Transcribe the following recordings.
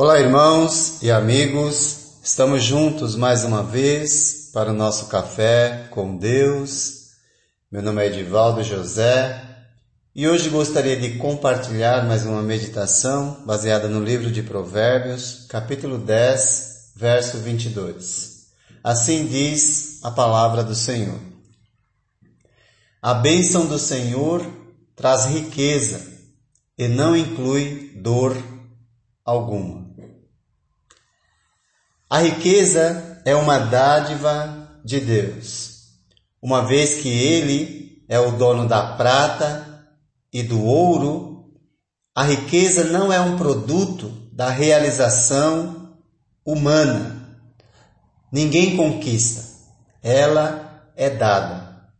Olá, irmãos e amigos, estamos juntos mais uma vez para o nosso café com Deus. Meu nome é Edivaldo José e hoje gostaria de compartilhar mais uma meditação baseada no livro de Provérbios, capítulo 10, verso 22. Assim diz a palavra do Senhor: A bênção do Senhor traz riqueza e não inclui dor alguma. A riqueza é uma dádiva de Deus, uma vez que Ele é o dono da prata e do ouro, a riqueza não é um produto da realização humana. Ninguém conquista, ela é dada.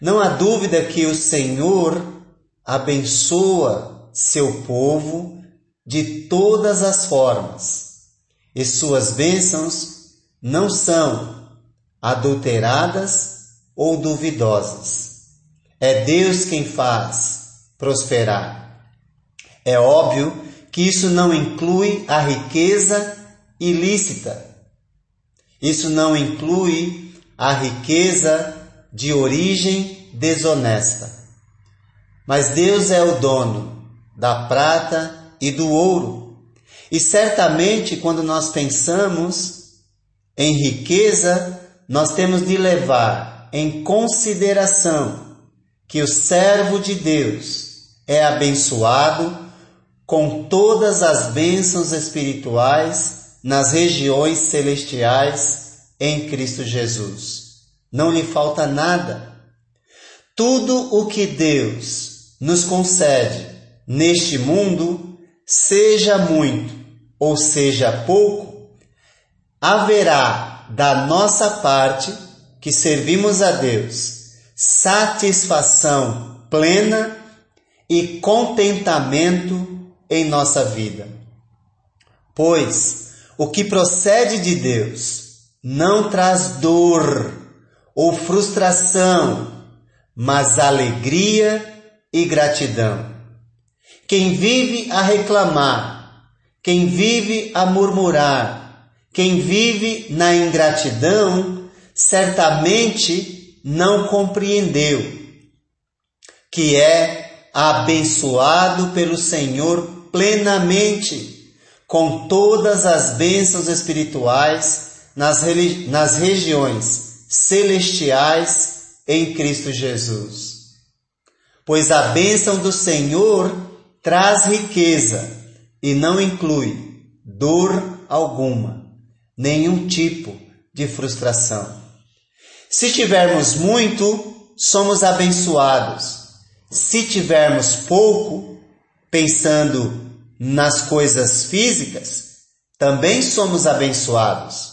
Não há dúvida que o Senhor abençoa seu povo de todas as formas e suas bênçãos não são adulteradas ou duvidosas. É Deus quem faz prosperar. É óbvio que isso não inclui a riqueza ilícita. Isso não inclui a riqueza de origem desonesta. Mas Deus é o dono da prata e do ouro e certamente, quando nós pensamos em riqueza, nós temos de levar em consideração que o servo de Deus é abençoado com todas as bênçãos espirituais nas regiões celestiais em Cristo Jesus. Não lhe falta nada. Tudo o que Deus nos concede neste mundo, seja muito ou seja pouco, haverá da nossa parte, que servimos a Deus, satisfação plena e contentamento em nossa vida. Pois o que procede de Deus não traz dor ou frustração, mas alegria e gratidão. Quem vive a reclamar quem vive a murmurar, quem vive na ingratidão, certamente não compreendeu que é abençoado pelo Senhor plenamente, com todas as bênçãos espirituais nas, nas regiões celestiais em Cristo Jesus. Pois a bênção do Senhor traz riqueza e não inclui dor alguma, nenhum tipo de frustração. Se tivermos muito, somos abençoados. Se tivermos pouco, pensando nas coisas físicas, também somos abençoados.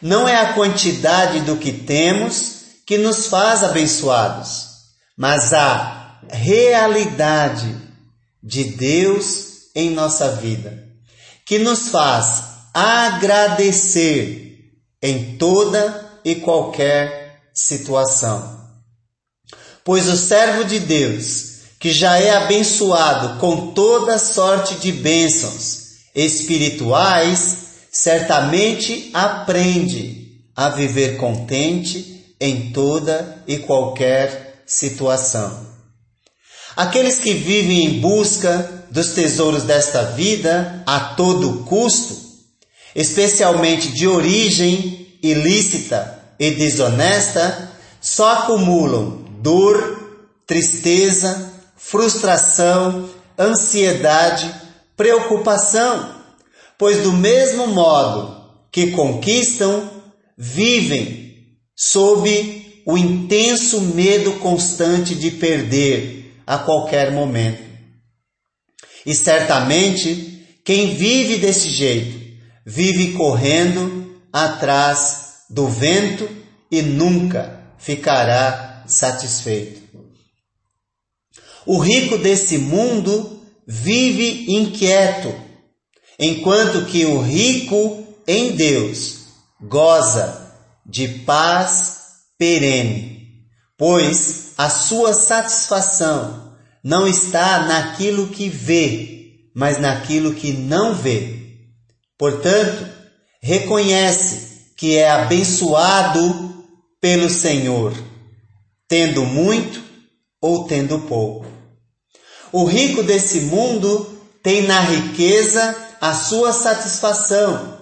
Não é a quantidade do que temos que nos faz abençoados, mas a realidade de Deus em nossa vida, que nos faz agradecer em toda e qualquer situação. Pois o servo de Deus, que já é abençoado com toda sorte de bênçãos espirituais, certamente aprende a viver contente em toda e qualquer situação. Aqueles que vivem em busca dos tesouros desta vida a todo custo, especialmente de origem ilícita e desonesta, só acumulam dor, tristeza, frustração, ansiedade, preocupação, pois do mesmo modo que conquistam, vivem sob o intenso medo constante de perder a qualquer momento. E certamente quem vive desse jeito vive correndo atrás do vento e nunca ficará satisfeito. O rico desse mundo vive inquieto, enquanto que o rico em Deus goza de paz perene, pois a sua satisfação não está naquilo que vê, mas naquilo que não vê. Portanto, reconhece que é abençoado pelo Senhor, tendo muito ou tendo pouco. O rico desse mundo tem na riqueza a sua satisfação,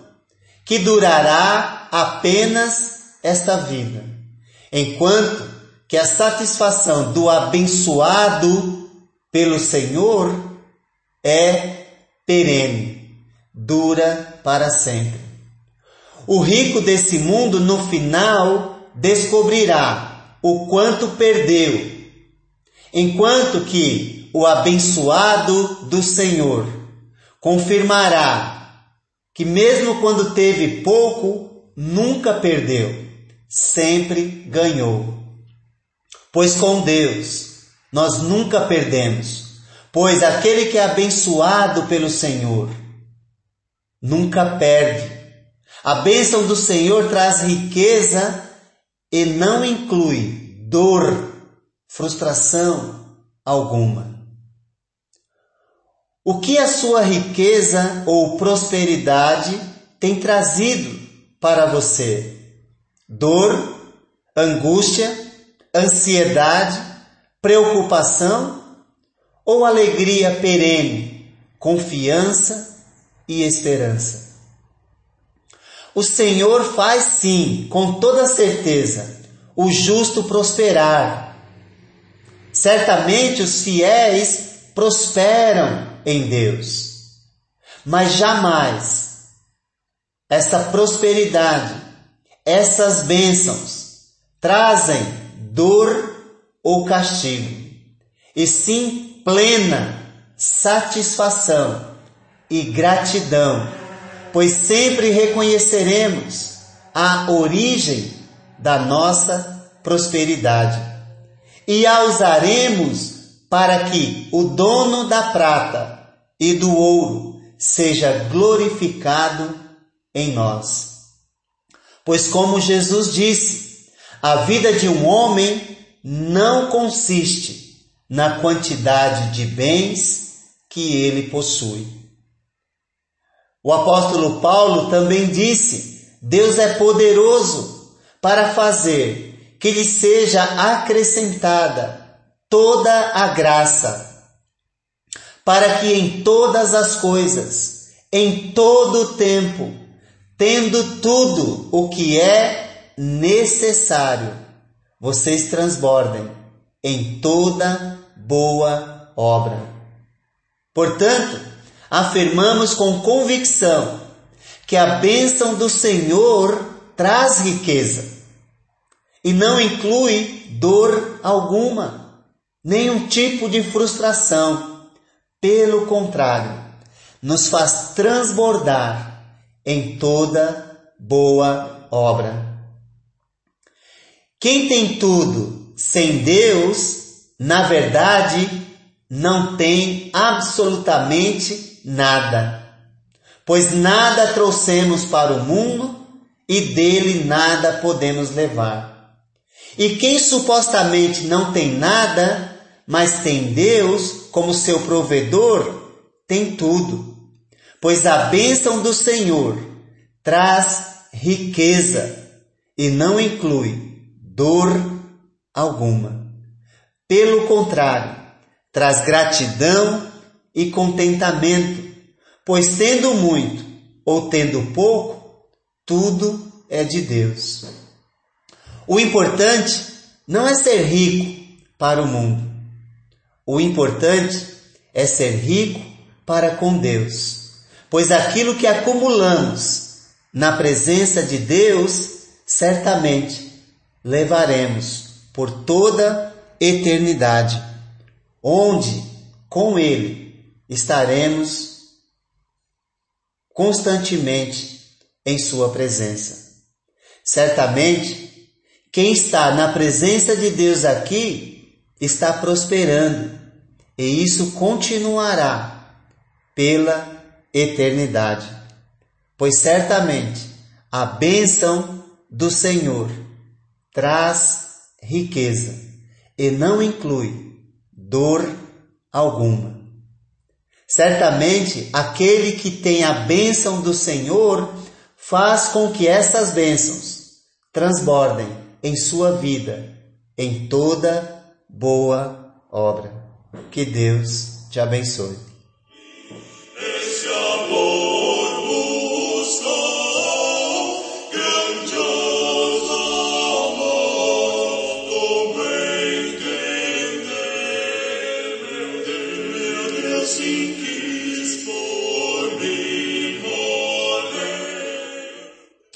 que durará apenas esta vida, enquanto que a satisfação do abençoado pelo Senhor é perene, dura para sempre. O rico desse mundo, no final, descobrirá o quanto perdeu, enquanto que o abençoado do Senhor confirmará que, mesmo quando teve pouco, nunca perdeu, sempre ganhou. Pois com Deus nós nunca perdemos, pois aquele que é abençoado pelo Senhor nunca perde. A bênção do Senhor traz riqueza e não inclui dor, frustração alguma. O que a sua riqueza ou prosperidade tem trazido para você? Dor, angústia, ansiedade, preocupação ou alegria perene, confiança e esperança? O Senhor faz sim, com toda certeza, o justo prosperar. Certamente os fiéis prosperam em Deus, mas jamais essa prosperidade, essas bênçãos trazem dor ou castigo, e sim plena satisfação e gratidão, pois sempre reconheceremos a origem da nossa prosperidade e a usaremos para que o dono da prata e do ouro seja glorificado em nós. Pois, como Jesus disse, a vida de um homem não consiste na quantidade de bens que ele possui. O apóstolo Paulo também disse: Deus é poderoso para fazer que lhe seja acrescentada toda a graça, para que em todas as coisas, em todo o tempo, tendo tudo o que é necessário vocês transbordem em toda boa obra. Portanto, afirmamos com convicção que a bênção do Senhor traz riqueza e não inclui dor alguma, nenhum tipo de frustração. Pelo contrário, nos faz transbordar em toda boa obra. Quem tem tudo sem Deus, na verdade, não tem absolutamente nada. Pois nada trouxemos para o mundo e dele nada podemos levar. E quem supostamente não tem nada, mas tem Deus como seu provedor, tem tudo. Pois a bênção do Senhor traz riqueza e não inclui dor alguma. Pelo contrário, traz gratidão e contentamento, pois tendo muito ou tendo pouco, tudo é de Deus. O importante não é ser rico para o mundo. O importante é ser rico para com Deus, pois aquilo que acumulamos na presença de Deus certamente levaremos por toda eternidade, onde com Ele estaremos constantemente em Sua presença. Certamente, quem está na presença de Deus aqui está prosperando, e isso continuará pela eternidade, pois certamente a bênção do Senhor traz riqueza e não inclui dor alguma. Certamente, aquele que tem a bênção do Senhor faz com que estas bênçãos transbordem em sua vida, em toda boa obra. Que Deus te abençoe.